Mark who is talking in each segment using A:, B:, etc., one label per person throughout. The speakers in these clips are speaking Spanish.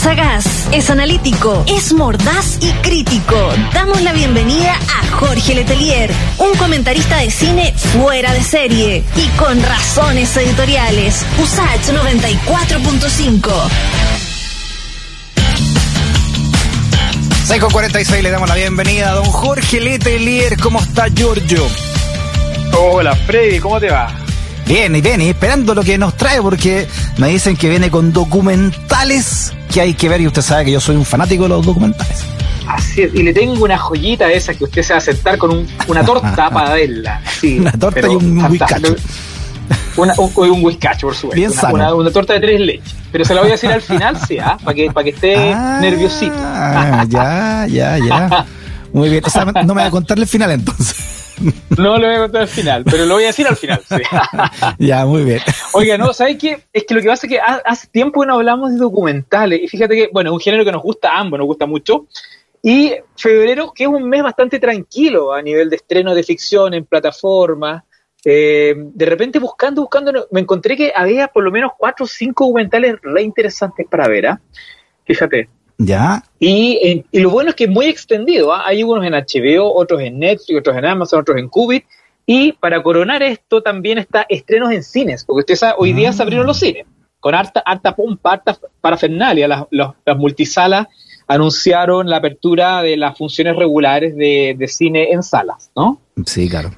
A: sagaz, es analítico, es mordaz y crítico. Damos la bienvenida a Jorge Letelier, un comentarista de cine fuera de serie y con razones editoriales. USACH 94.5.
B: 6 con 46 le damos la bienvenida a don Jorge Letelier. ¿Cómo está, Giorgio?
C: Hola, Freddy, ¿cómo te va?
B: Bien, y bien, y esperando lo que nos trae, porque me dicen que viene con documentales que hay que ver, y usted sabe que yo soy un fanático de los documentales.
C: Así es, y le tengo una joyita de esa que usted se va a sentar con un- una torta para verla. Sí,
B: Una torta y un whiskacho.
C: Una, un, un whiskacho, por supuesto.
B: Bien
C: una,
B: sano.
C: una- una torta de tres leches. Pero se la voy a decir al final, sí, ¿ah? para que, para que esté
B: Ah,
C: nerviosito.
B: ya, ya, ya. Muy bien, o sea, no me va a contarle el final entonces.
C: No lo voy a contar al final, pero lo voy a decir al final. sí.
B: ya, muy bien.
C: Oiga, no, ¿sabes qué? Es que lo que pasa es que ha- hace tiempo que no hablamos de documentales. Y fíjate que, bueno, es un género que nos gusta a ambos, nos gusta mucho. Y febrero, que es un mes bastante tranquilo a nivel de estreno de ficción en plataformas. eh, de repente buscando, buscando, me encontré que había por lo menos cuatro o cinco documentales re interesantes para ver, ¿ah? Fíjate.
B: Ya,
C: Y, eh, y lo bueno es que es muy extendido. ¿ah? Hay unos en HBO, otros en Netflix, otros en Amazon, otros en Qubit. Y para coronar esto también está estrenos en cines, porque usted sabe, hoy día se abrieron los cines, con harta, harta pompa, harta parafernalia. Las, los- las multisalas anunciaron la apertura de las funciones regulares de, de cine en salas, ¿no?
B: sí, claro.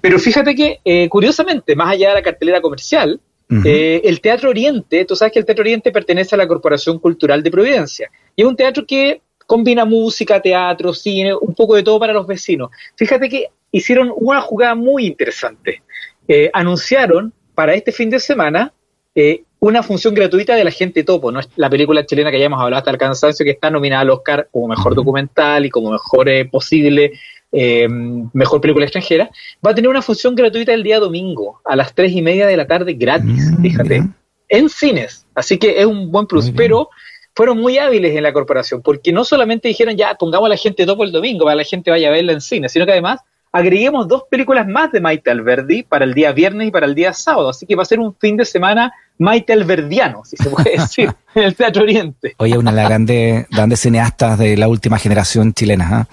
C: Pero fíjate que, eh, curiosamente, más allá de la cartelera comercial, Eh, el Teatro Oriente, tú sabes que el Teatro Oriente pertenece a la Corporación Cultural de Providencia. Y es un teatro que combina música, teatro, cine, un poco de todo para los vecinos. Fíjate que hicieron una jugada muy interesante. Eh, anunciaron para este fin de semana eh, una función gratuita de La Gente Topo, ¿no? Es la película chilena que ya hemos hablado hasta el cansancio, que está nominada al Oscar como mejor documental y como mejor eh, posible eh, mejor película extranjera, va a tener una función gratuita el día domingo a las tres y media de la tarde gratis,
B: Mm,
C: fíjate, en cines. Así que es un buen plus, pero fueron muy hábiles en la corporación, porque no solamente dijeron ya pongamos a la gente topo el domingo para que la gente vaya a verla en cine, sino que además agreguemos dos películas más de Maite Alberdi para el día viernes y para el día sábado. Así que va a ser un fin de semana Maite Alberdiano, si se puede decir, en el Teatro Oriente.
B: Oye, una de las grandes, grandes cineastas de la última generación chilena, ¿ah?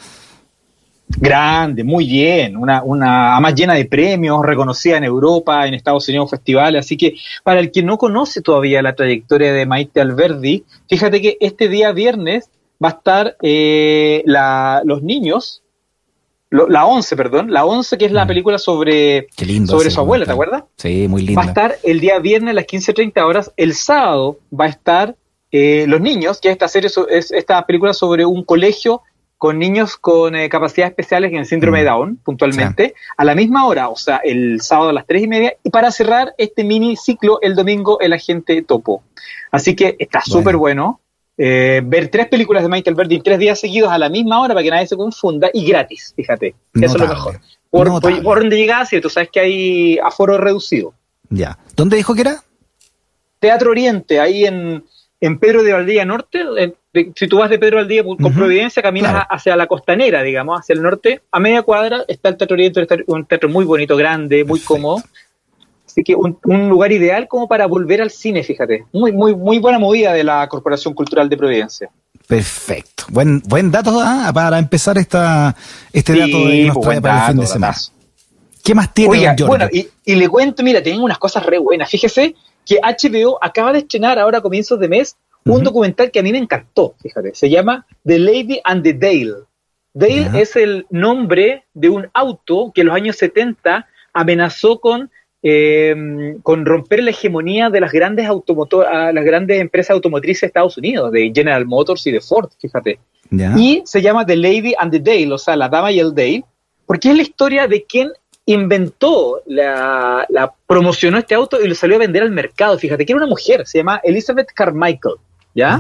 C: Grande, muy bien, una, una más llena de premios, reconocida en Europa, en Estados Unidos, festivales. Así que para el que no conoce todavía la trayectoria de Maite Alberdi, fíjate que este día viernes va a estar eh, la, los niños, lo- la 11, perdón, la 11 que es la
B: Mm.
C: película sobre,
B: Qué lindo.
C: sobre su abuela, ¿te acuerdas?
B: Sí, muy
C: Va a
B: linda.
C: estar el día viernes a las 15.30 horas. El sábado va a estar eh, Los Niños, que es esta serie, es esta película sobre un colegio con niños con eh, capacidades especiales en el síndrome
B: Mm.
C: de Down, puntualmente, a la misma hora, o sea, el sábado a las 3 y media, y para cerrar este mini ciclo, el domingo, El Agente Topo. Así que está
B: Bueno.
C: súper bueno. Eh, ver tres películas de Michael Verdi en tres días seguidos a la misma hora para que nadie se confunda y gratis, fíjate. Eso es lo mejor. Por,
B: Notable.
C: por, por donde llegas, y tú sabes que hay aforo reducido.
B: Ya. ¿Dónde dijo que era?
C: Teatro Oriente, ahí en, en Pedro de Valdivia Norte. en- de- si tú vas de Pedro de Valdivia con Providencia, caminas
B: claro.
C: hacia la costanera, digamos, hacia el norte. A media cuadra está el Teatro Oriente, un teatro muy bonito, grande, muy
B: Perfecto.
C: cómodo. Así que un, un lugar ideal como para volver al cine, fíjate. Muy, muy, muy buena movida de la Corporación Cultural de Providencia.
B: Perfecto. Buen, buen dato ¿ah? para empezar esta, este
C: Sí,
B: dato que nos
C: pues,
B: trae para el fin de semana.
C: datazo.
B: ¿Qué más tiene
C: Oiga,
B: don
C: bueno, y, y le cuento, mira, tienen unas cosas re buenas. Fíjese que HBO acaba de estrenar ahora a comienzos de mes un documental que a mí me encantó, fíjate. Se llama The Lady and the Dale. Dale es el nombre de un auto que en los años 70 amenazó con, eh, con romper la hegemonía de las grandes, automotor a las grandes empresas automotrices de Estados Unidos, de General Motors y de Ford, fíjate. Y se llama The Lady and the Dale, o sea, la dama y el Dale, porque es la historia de quien inventó, la, la promocionó este auto y lo salió a vender al mercado. Fíjate que era una mujer, se llama Elizabeth Carmichael, ¿ya?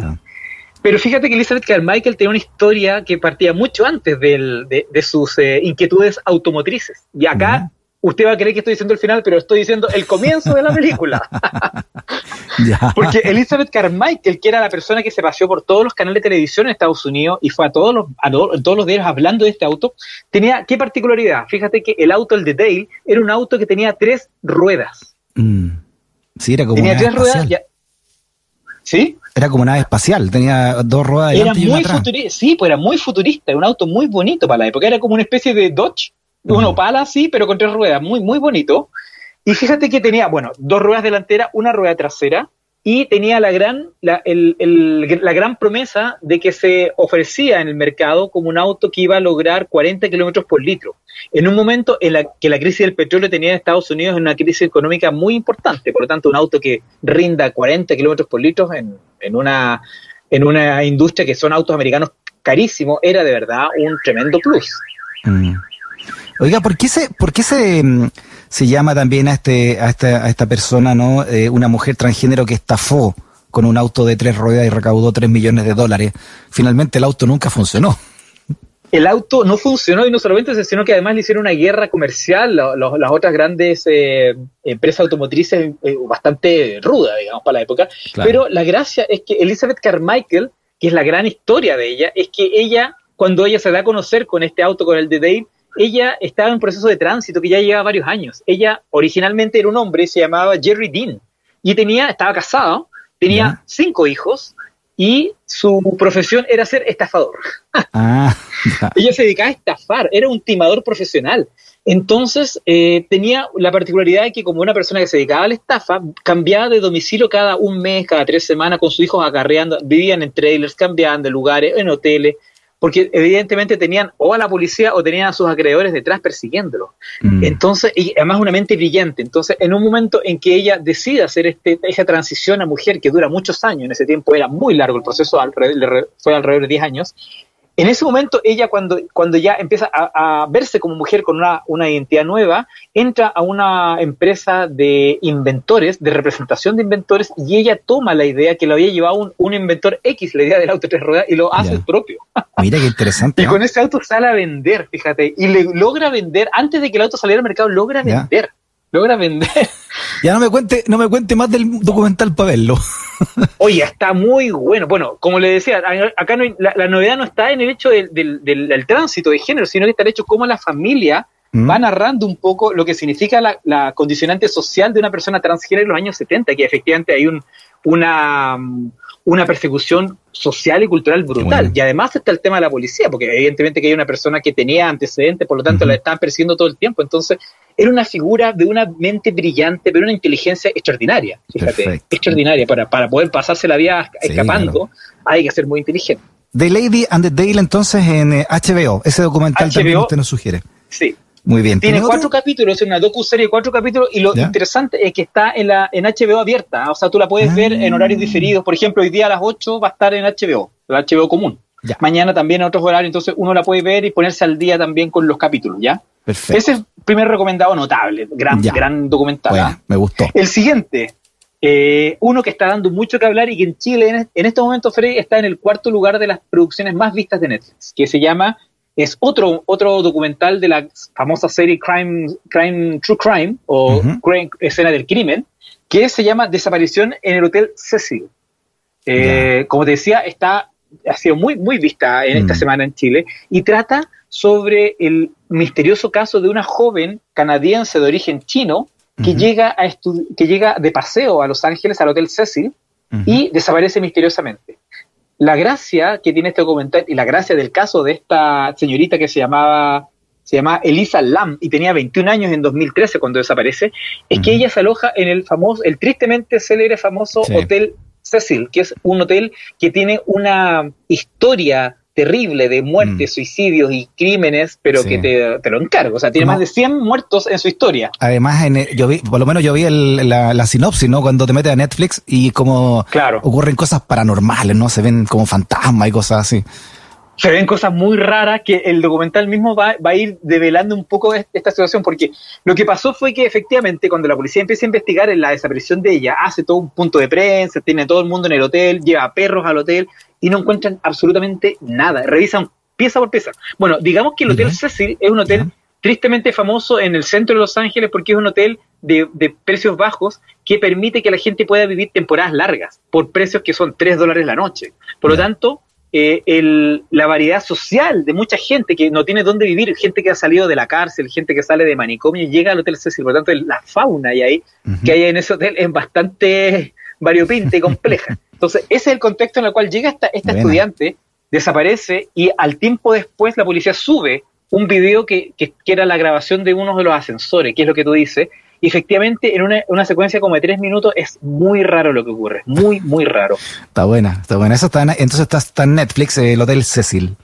C: Pero fíjate que Elizabeth Carmichael tenía una historia que partía mucho antes del- de, de sus eh, inquietudes automotrices. Y acá usted va a creer que estoy diciendo el final, pero estoy diciendo el comienzo de la película. Porque Elizabeth Carmichael, que era la persona que se paseó por todos los canales de televisión en Estados Unidos y fue a todos los, a to- todos los días hablando de este auto, tenía qué particularidad. Fíjate que el auto, el de Dale, era un auto que tenía tres ruedas.
B: Mm. Sí, era como
C: tenía
B: una
C: tres ruedas.
B: espacial.
C: ¿Sí?
B: Era como nave espacial, tenía dos ruedas
C: Era muy futurista, sí, pues era muy futurista, era un auto muy bonito para la época, era como una especie de Dodge, un Opala así, pero con tres ruedas, muy, muy bonito. Y fíjate que tenía, bueno, dos ruedas delanteras, una rueda trasera, y tenía la gran, la, el, el, la gran promesa de que se ofrecía en el mercado como un auto que iba a lograr 40 kilómetros por litro. En un momento en la que la crisis del petróleo tenía en Estados Unidos una crisis económica muy importante, por lo tanto, un auto que rinda 40 kilómetros por litro en, en, una, en una industria que son autos americanos carísimos, era de verdad un tremendo plus.
B: Mm. Oiga, ¿por qué se, por qué se, mm, se llama también a, este, a, esta, a esta persona, ¿no? Eh, una mujer transgénero que estafó con un auto de tres ruedas y recaudó tres millones de dólares. Finalmente el auto nunca funcionó.
C: El auto no funcionó y no solamente eso, sino que además le hicieron una guerra comercial las otras grandes eh, empresas automotrices eh, bastante ruda, digamos, para la época. Claro. Pero la gracia es que Elizabeth Carmichael, que es la gran historia de ella, es que ella, cuando ella se da a conocer con este auto, con el de Dave, ella estaba en un proceso de tránsito que ya lleva varios años. Ella originalmente era un hombre, se llamaba Jerry Dean, y tenía, estaba casado, tenía yeah. cinco hijos, y su profesión era ser estafador. Ah, ella se dedicaba a estafar, era un timador profesional. Entonces eh, tenía la particularidad de que como una persona que se dedicaba a la estafa, cambiaba de domicilio cada un mes, cada tres semanas, con sus hijos acarreando, vivían en trailers, cambiaban de lugares, en hoteles, porque evidentemente tenían o a la policía o tenían a sus acreedores detrás persiguiéndolo. Mm. Entonces, y además una mente brillante. Entonces, en un momento en que ella decide hacer este, esa transición a mujer que dura muchos años, en ese tiempo era muy largo el proceso, fue alrededor de 10 años, en ese momento ella cuando, cuando ya empieza a, a verse como mujer con una, una, identidad nueva, entra a una empresa de inventores, de representación de inventores, y ella toma la idea que lo había llevado un, un inventor X, la idea del auto tres ruedas, y lo hace propio.
B: Mira qué interesante.
C: y con ese auto sale a vender, fíjate, y le logra vender, antes de que el auto saliera al mercado, logra vender. Logra vender.
B: Ya no me cuente, no me cuente más del documental para verlo.
C: Oye, está muy bueno. Bueno, como le decía, acá no hay, la, la, novedad no está en el hecho del, del, del, del, tránsito de género, sino que está el hecho cómo la familia mm. va narrando un poco lo que significa la, la, condicionante social de una persona transgénero en los años 70, que efectivamente hay un, una, una persecución social y cultural brutal. Bueno. Y además está el tema de la policía, porque evidentemente que hay una persona que tenía antecedentes, por lo tanto uh -huh. la están persiguiendo todo el tiempo. Entonces, era una figura de una mente brillante, pero una inteligencia extraordinaria. Fíjate, Perfecto. extraordinaria. Para, para poder pasarse la vida escapando, claro. hay que ser muy inteligente.
B: The Lady and the Dale, entonces, en eh, HBO. Ese documental HBO, también usted nos sugiere.
C: Sí.
B: Muy bien.
C: Tiene cuatro capítulos, es una docu-serie de cuatro capítulos, y lo ¿Ya? interesante es que está en la en HBO abierta, o sea, tú la puedes ah. ver en horarios diferidos. Por ejemplo, hoy día a las 8 va a estar en HBO, el HBO común. Ya. Mañana también en otros horarios, entonces uno la puede ver y ponerse al día también con los capítulos, ¿ya?
B: Perfecto.
C: Ese es el primer recomendado notable, gran, ya. gran documental.
B: Bueno, me gustó.
C: El siguiente, eh, uno que está dando mucho que hablar y que en Chile en, en este momento, Freddy, está en el cuarto lugar de las producciones más vistas de Netflix, que se llama es otro, otro documental de la famosa serie Crime, Crime True Crime o uh -huh. Crime, Escena del Crimen, que se llama Desaparición en el Hotel Cecil. Eh, yeah. Como te decía, está, ha sido muy, muy vista en esta mm. semana en Chile y trata sobre el misterioso caso de una joven canadiense de origen chino que, uh -huh. llega, a que llega de paseo a Los Ángeles, al Hotel Cecil, uh -huh. y desaparece misteriosamente la gracia que tiene este documental y la gracia del caso de esta señorita que se llamaba se llama Elisa Lam y tenía 21 años en 2013 cuando desaparece, es uh -huh. que ella se aloja en el famoso, el tristemente célebre famoso sí. Hotel Cecil, que es un hotel que tiene una historia terrible de muertes, mm. suicidios y crímenes, pero sí. que te, te, lo encargo. O sea, tiene más de 100 muertos en su historia.
B: Además, en el, yo vi, por lo menos yo vi el, la, la, sinopsis, ¿no? Cuando te metes a Netflix y como
C: claro.
B: ocurren cosas paranormales, ¿no? Se ven como fantasmas y cosas así.
C: Se ven cosas muy raras que el documental mismo va, va a ir develando un poco esta situación, porque lo que pasó fue que efectivamente cuando la policía empieza a investigar en la desaparición de ella, hace todo un punto de prensa, tiene todo el mundo en el hotel, lleva perros al hotel y no encuentran absolutamente nada. Revisan pieza por pieza. Bueno, digamos que el Hotel Cecil es un hotel tristemente famoso en el centro de Los Ángeles porque es un hotel de, de, precios bajos que permite que la gente pueda vivir temporadas largas por precios que son 3 dólares la noche. Por lo tanto, eh, el, la variedad social de mucha gente que no tiene dónde vivir, gente que ha salido de la cárcel, gente que sale de manicomio, llega al Hotel Cecil. Por lo tanto, la fauna y ahí, que hay en ese hotel es bastante variopinta y compleja. Entonces, ese es el contexto en el cual llega esta, esta estudiante, desaparece y al tiempo después la policía sube un video que, que, era la grabación de uno de los ascensores, que es lo que tú dices, y efectivamente en una, una, secuencia como de tres minutos es muy raro lo que ocurre, muy, muy raro.
B: Está buena, está buena. Eso está entonces está, está en Netflix, el Hotel Cecil.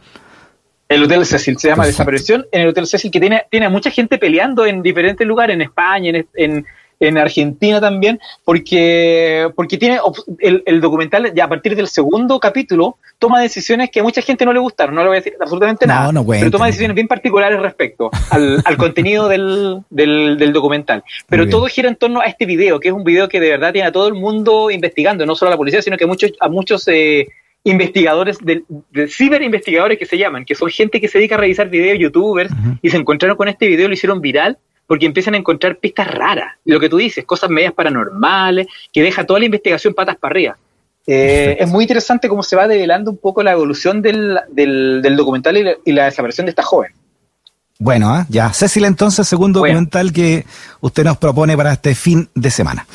C: El Hotel Cecil se llama Desaparición en el Hotel Cecil, que tiene, tiene mucha gente peleando en diferentes lugares, en España, en, en, en Argentina también, porque, porque tiene el, el, documental, ya a partir del segundo capítulo, toma decisiones que a mucha gente no le gustaron, no le voy a decir absolutamente nada, pero toma decisiones bien particulares respecto al, al contenido del, del, del, documental. Pero todo gira en torno a este video, que es un video que de verdad tiene a todo el mundo investigando, no solo a la policía, sino que a muchos, a muchos eh, investigadores, de, de ciberinvestigadores que se llaman, que son gente que se dedica a revisar videos, youtubers, y se encontraron con este video, lo hicieron viral, porque empiezan a encontrar pistas raras, lo que tú dices, cosas medias paranormales, que deja toda la investigación patas para arriba. Eh, es muy interesante cómo se va develando un poco la evolución del, del, documental y la, desaparición de esta joven.
B: Bueno, ¿eh? ya. Cecil, entonces, segundo documental que usted nos propone para este fin de semana.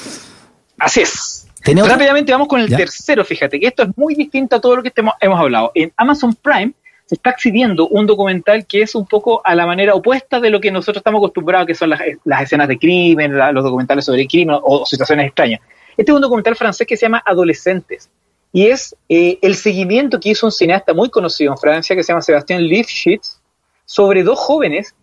C: Así es. Rápidamente vamos con el tercero, fíjate, que esto es muy distinto a todo lo que hemos hablado. En Amazon Prime se está exhibiendo un documental que es un poco a la manera opuesta de lo que nosotros estamos acostumbrados, que son las, escenas de crimen, los documentales sobre el crimen o, situaciones extrañas. Este es un documental francés que se llama Adolescentes y es eh, el seguimiento que hizo un cineasta muy conocido en Francia que se llama Sebastián Lifshitz sobre dos jóvenes,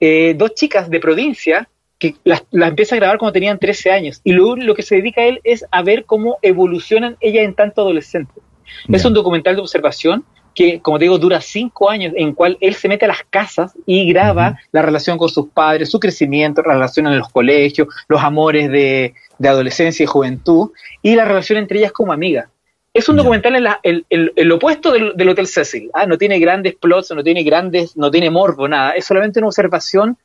C: eh, dos chicas de provincia que las, empieza a grabar cuando tenían 13 años y luego lo que se dedica a él es a ver cómo evolucionan ellas en tanto adolescentes. Es un documental de observación que, como te digo, dura cinco años, en cual él se mete a las casas y graba la relación con sus padres, su crecimiento, la relación en los colegios, los amores de, adolescencia y juventud, y la relación entre ellas como amigas. Es un documental en el, el, opuesto del, del, Hotel Cecil. ¿ah? No tiene grandes plots, no tiene grandes, no tiene morbo, nada. Es solamente una observación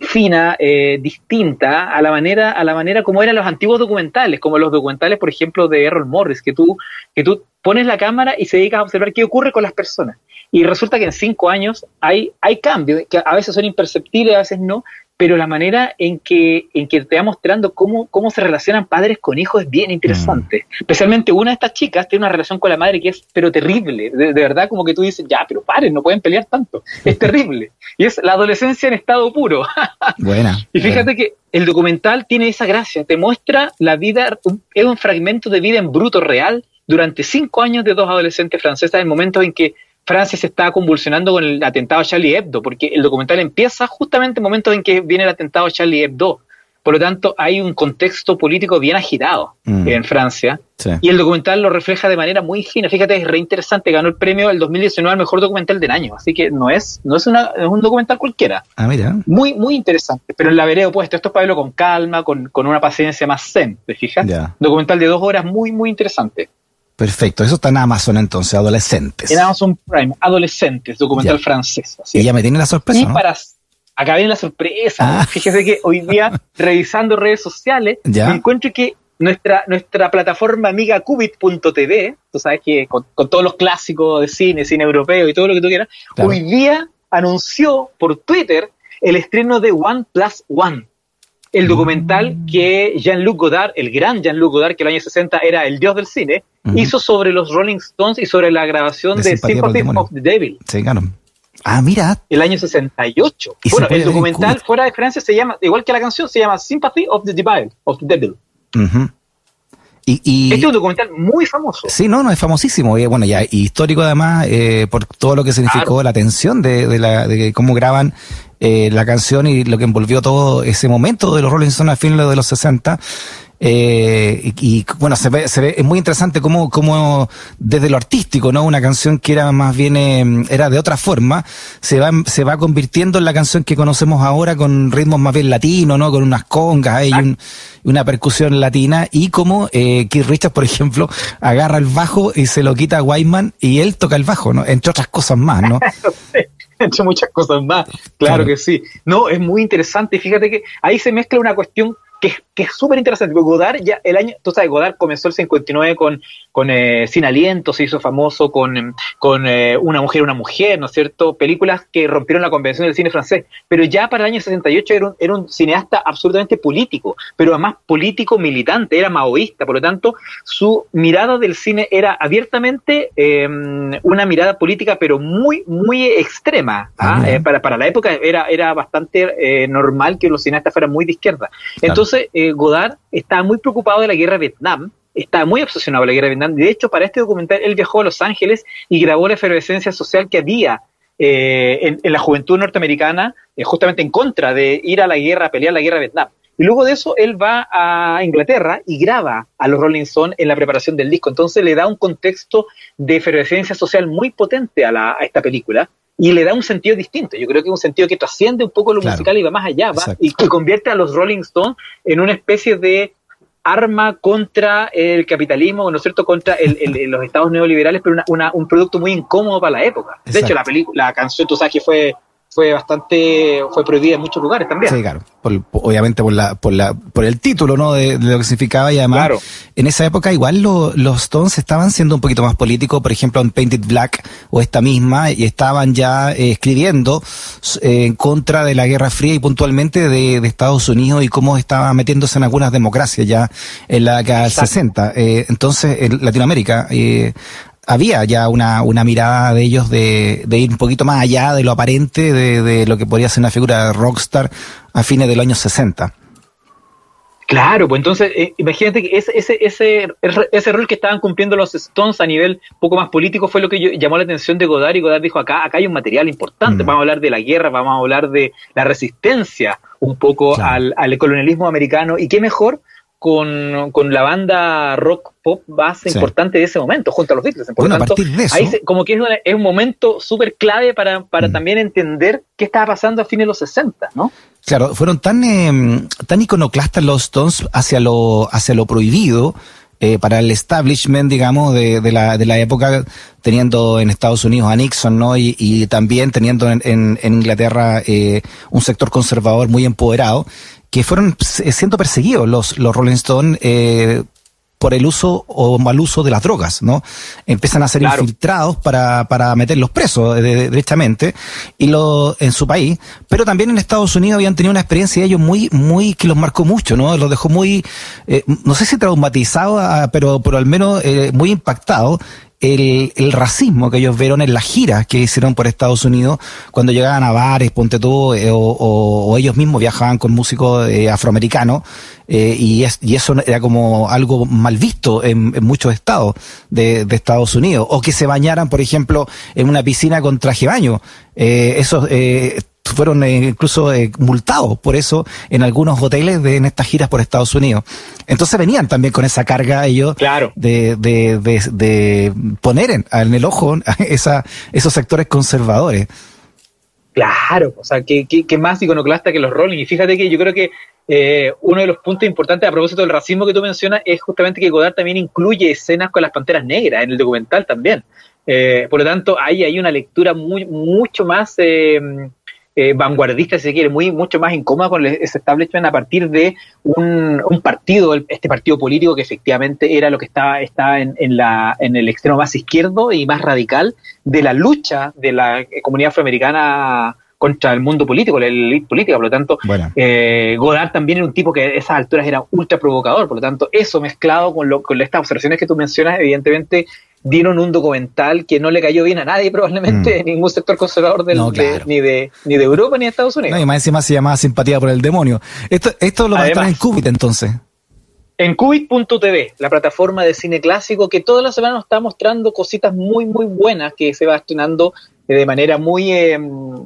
C: fina, eh, distinta a la manera, a la manera como eran los antiguos documentales, como los documentales, por ejemplo, de Errol Morris, que tú, que tú pones la cámara y se dedicas a observar qué ocurre con las personas. Y resulta que en cinco años hay, hay cambios, que a veces son imperceptibles, a veces no, pero la manera en que, en que te va mostrando cómo, cómo se relacionan padres con hijos es bien interesante. Mm. Especialmente una de estas chicas tiene una relación con la madre que es pero terrible. De, verdad, como que tú dices, ya, pero paren, no pueden pelear tanto. Es terrible. Y es la adolescencia en estado puro.
B: Buena.
C: y fíjate que el documental tiene esa gracia, te muestra la vida, es un fragmento de vida en bruto real durante cinco años de dos adolescentes francesas en momentos en que Francia se está convulsionando con el atentado a Charlie Hebdo, porque el documental empieza justamente en momentos en que viene el atentado a Charlie Hebdo. Por lo tanto, hay un contexto político bien agitado mm. en Francia. Y el documental lo refleja de manera muy fina. Fíjate, es re interesante. Ganó el premio el 2019 al mejor documental del año. Así que no es, no es, una, es un documental cualquiera.
B: Ah, mira.
C: Muy, muy interesante. Pero en la vereda opuesta. Esto es para verlo con calma, con, con una paciencia más zen. ¿Te fijas? Documental de dos horas muy, muy interesante.
B: Perfecto, eso está en Amazon entonces, adolescentes.
C: En Amazon Prime, adolescentes, documental francés.
B: y ya me tiene la sorpresa.
C: Y para acá viene la sorpresa. Ah. Fíjese que hoy día, revisando redes sociales, me encuentro que nuestra, nuestra plataforma amiga Cubit.tv, tú sabes que con, todos los clásicos de cine, cine europeo y todo lo que tú quieras, hoy día anunció por Twitter el estreno de One Plus One el documental que Jean-Luc Godard, el gran Jean-Luc Godard, que en el año 60 era el dios del cine, hizo sobre los Rolling Stones y sobre la grabación de, Sympathy of the Devil.
B: Sí, claro. Ah, mira.
C: El año 68. Bueno, el documental fuera de Francia se llama, igual que la canción, se llama Sympathy of the Devil. Of the Devil. Y, este es un documental muy famoso.
B: Sí, no, no, es famosísimo. Y bueno, ya histórico además, eh, por todo lo que significó la atención de, de, la, de cómo graban eh, la canción y lo que envolvió todo ese momento de los Rolling Stones al fin de los 60. Eh, y, bueno, se ve, se ve, es muy interesante cómo, cómo desde lo artístico, ¿no? Una canción que era más bien, eh, era de otra forma, se va, se va convirtiendo en la canción que conocemos ahora con ritmos más bien latinos, ¿no? Con unas congas y una percusión latina y como eh, Keith Richards, por ejemplo, agarra el bajo y se lo quita a Wyman y él toca el bajo, ¿no? Entre otras cosas más, ¿no?
C: entre muchas cosas más, claro, que sí. No, es muy interesante. Fíjate que ahí se mezcla una cuestión que, que es súper interesante. Godard ya el año, tú sabes, Godard comenzó el 59 con, con eh, Sin Aliento, se hizo famoso con, con eh, Una mujer, una mujer, ¿no es cierto? Películas que rompieron la convención del cine francés. Pero ya para el año 68 era un, era un cineasta absolutamente político, pero además político militante, era maoísta, por lo tanto, su mirada del cine era abiertamente eh, una mirada política, pero muy, muy extrema. ¿ah? Eh, para, para la época era, era bastante eh, normal que los cineastas fueran muy de izquierda. Entonces, eh, Godard estaba muy preocupado de la guerra de Vietnam, estaba muy obsesionado con la guerra de Vietnam. De hecho, para este documental, él viajó a Los Ángeles y grabó la efervescencia social que había eh, en, en, la juventud norteamericana, eh, justamente en contra de ir a la guerra, a pelear la guerra de Vietnam. Y luego de eso, él va a Inglaterra y graba a los Rolling Stones en la preparación del disco. Entonces le da un contexto de efervescencia social muy potente a, la, a esta película y le da un sentido distinto. Yo creo que es un sentido que trasciende un poco lo claro. musical y va más allá, va, y, y, convierte a los Rolling Stones en una especie de arma contra el capitalismo, ¿no es cierto?, contra el, el, los estados neoliberales, pero una, una, un producto muy incómodo para la época. De Exacto. hecho, la película, la canción, tú sabes que fue fue bastante fue prohibida en muchos lugares también.
B: Sí, claro. Por, obviamente por la por la por el título, ¿no? De, de lo que significaba y además claro. en esa época igual lo, los Stones estaban siendo un poquito más políticos, por ejemplo en Painted Black o esta misma y estaban ya eh, escribiendo eh, en contra de la Guerra Fría y puntualmente de, de, Estados Unidos y cómo estaba metiéndose en algunas democracias ya en la década del 60. Eh, entonces en Latinoamérica eh, había ya una, una mirada de ellos de, de, ir un poquito más allá de lo aparente de, de, lo que podría ser una figura de rockstar a fines de los años 60.
C: Claro, pues entonces, eh, imagínate que ese, ese, ese, ese rol que estaban cumpliendo los Stones a nivel poco más político fue lo que yo, llamó la atención de Godard y Godard dijo, acá, acá hay un material importante, mm. vamos a hablar de la guerra, vamos a hablar de la resistencia un poco claro. al, al colonialismo americano y qué mejor con, con, la banda rock pop base sí. importante de ese momento, junto a los Beatles.
B: Por bueno, tanto, a partir de eso,
C: ahí se, como que es, una, es, un momento súper clave para, para mm. también entender qué estaba pasando a fines de los 60, ¿no?
B: Claro, fueron tan, eh, tan iconoclastas los Stones hacia lo, hacia lo prohibido, eh, para el establishment, digamos, de, de, la, de la época, teniendo en Estados Unidos a Nixon, ¿no? Y, y también teniendo en, en, en Inglaterra eh, un sector conservador muy empoderado, que fueron siendo perseguidos los, los Rolling Stones eh, por el uso o mal uso de las drogas, ¿no? Empiezan a ser claro. infiltrados para, para meterlos presos de, derechamente y lo, en su país, pero también en Estados Unidos habían tenido una experiencia de ellos muy, muy, que los marcó mucho, ¿no? Los dejó muy, eh, no sé si traumatizados, ah, pero, pero al menos eh, muy impactados el, el, racismo que ellos vieron en las giras que hicieron por Estados Unidos cuando llegaban a bares, ponte tú, eh, o, ellos mismos viajaban con músicos eh, afroamericanos, eh, y, es, y eso era como algo mal visto en, muchos estados de, de, Estados Unidos, o que se bañaran, por ejemplo, en una piscina con traje baño. Eh, eso fueron eh, incluso eh, multados por eso en algunos hoteles de, en estas giras por Estados Unidos. Entonces venían también con esa carga ellos
C: claro.
B: de, de, de, de, poner en, en el ojo esa, esos sectores conservadores.
C: Claro, o sea, que, que, que, más iconoclasta que los Rolling. Y fíjate que yo creo que eh, uno de los puntos importantes a propósito del racismo que tú mencionas es justamente que Godard también incluye escenas con las panteras negras en el documental también. Eh, por lo tanto, ahí hay una lectura muy, mucho más eh, eh, vanguardista, si se quiere, muy, mucho más incómoda con ese establishment a partir de un, un, partido, este partido político que efectivamente era lo que estaba, estaba en, en, la, en el extremo más izquierdo y más radical de la lucha de la comunidad afroamericana contra el mundo político, la élite política, por lo tanto, bueno. eh, Godard también era un tipo que a esas alturas era ultra provocador, por lo tanto, eso mezclado con, lo, con estas observaciones que tú mencionas, evidentemente dieron un documental que no le cayó bien a nadie, probablemente, mm. ningún sector conservador del, no, claro. de, ni, de, ni de Europa ni de Estados Unidos.
B: No, y más encima se llamaba Simpatía por el Demonio. Esto, esto lo va a estar en Qubit entonces.
C: En Qubit.tv, la plataforma de cine clásico que toda la semana nos está mostrando cositas muy, muy buenas que se va estrenando de manera muy eh,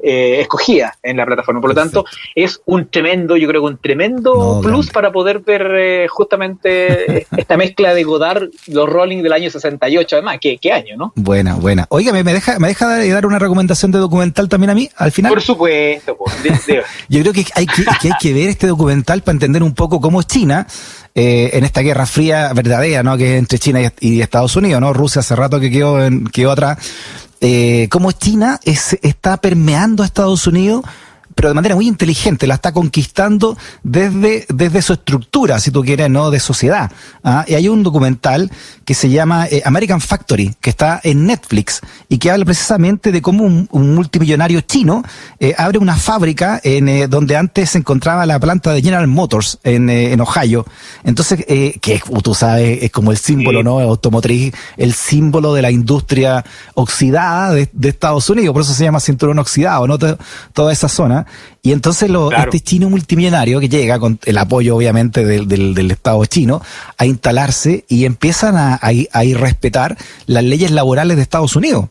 C: eh, escogida en la plataforma. Por lo tanto, es un tremendo, yo creo que un tremendo no, plus grande. para poder ver eh, justamente esta mezcla de Godard, los Rolling del año 68, además. ¿Qué, qué año, no?
B: Buena, buena. Oiga, ¿me deja, ¿me deja dar una recomendación de documental también a mí al final?
C: Por supuesto. Pues,
B: yo creo que hay que, que hay que ver este documental para entender un poco cómo es China. Eh, en esta guerra fría verdadera, ¿no? Que es entre China y, y, Estados Unidos, ¿no? Rusia hace rato que quedó, en, quedó atrás. Eh, cómo China es, está permeando a Estados Unidos pero de manera muy inteligente, la está conquistando desde, desde su estructura, si tú quieres, ¿no? De sociedad. ¿ah? Y hay un documental que se llama eh, American Factory, que está en Netflix, y que habla precisamente de cómo un, multimillonario chino eh, abre una fábrica en eh, donde antes se encontraba la planta de General Motors en, en Ohio. Entonces, que tú sabes, es como el símbolo, ¿no? Automotriz, el símbolo de la industria oxidada de, de Estados Unidos, por eso se llama cinturón oxidado, ¿no? Toda esa zona. Y entonces lo, este chino multimillonario que llega con el apoyo obviamente del, del, Estado chino a instalarse y empiezan a, a, a respetar las leyes laborales de Estados Unidos.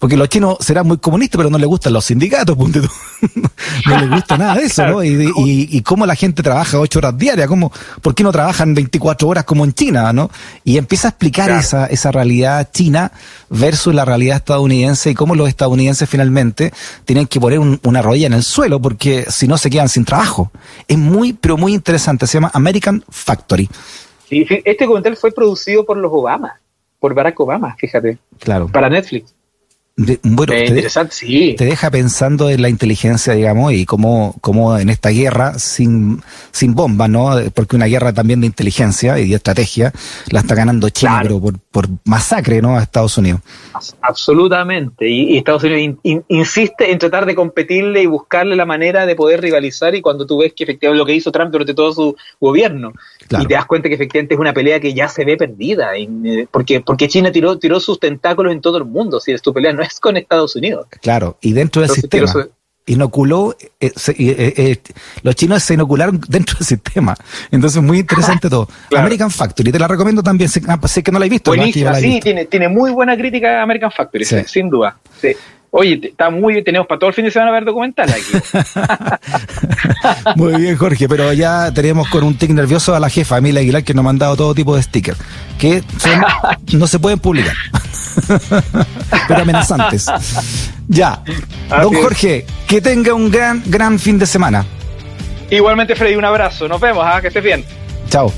B: Porque los chinos serán muy comunistas, pero no les gustan los sindicatos, punto. no les gusta nada de eso, ¿no? Y, y, cómo la gente trabaja ocho horas diarias, cómo, ¿por qué no trabajan 24 horas como en China, no? Y empieza a explicar esa, esa realidad china versus la realidad estadounidense y cómo los estadounidenses finalmente tienen que poner una rodilla en el suelo porque si no se quedan sin trabajo. Es muy, pero muy interesante. Se llama American Factory.
C: Sí, este documental fue producido por los Obama, por Barack Obama, fíjate.
B: Claro.
C: Para Netflix
B: bueno, te, te deja pensando en la inteligencia, digamos, y cómo, cómo en esta guerra sin, sin bombas, ¿no? Porque una guerra también de inteligencia y de estrategia la está ganando China, pero por, por masacre, ¿no? A Estados Unidos.
C: Absolutamente. Y, Estados Unidos insiste en tratar de competirle y buscarle la manera de poder rivalizar. Y cuando tú ves que efectivamente lo que hizo Trump durante todo su gobierno, y te das cuenta que efectivamente es una pelea que ya se ve perdida, eh, porque, porque China tiró, tiró sus tentáculos en todo el mundo. Si es tu pelea no es con Estados Unidos.
B: Claro, y dentro del sistema. Inoculó, eh, eh, los chinos se inocularon dentro del sistema. Entonces, muy interesante todo. American Factory, te la recomiendo también, sé, ah, que no la he visto.
C: Buenísima, sí, Tiene, tiene muy buena crítica American Factory, sin duda. Sí. Oye, está muy bien, tenemos para todo el fin de semana ver documental aquí.
B: muy bien, Jorge, pero ya tenemos con un tic nervioso a la jefa, Emilia Aguilar, que nos ha mandado todo tipo de stickers, que no se pueden publicar, pero amenazantes. Ya, don Jorge, que tenga un gran, gran fin de semana.
C: Igualmente, Freddy, un abrazo. Nos vemos, ¿ah? que estés bien.
B: Chao.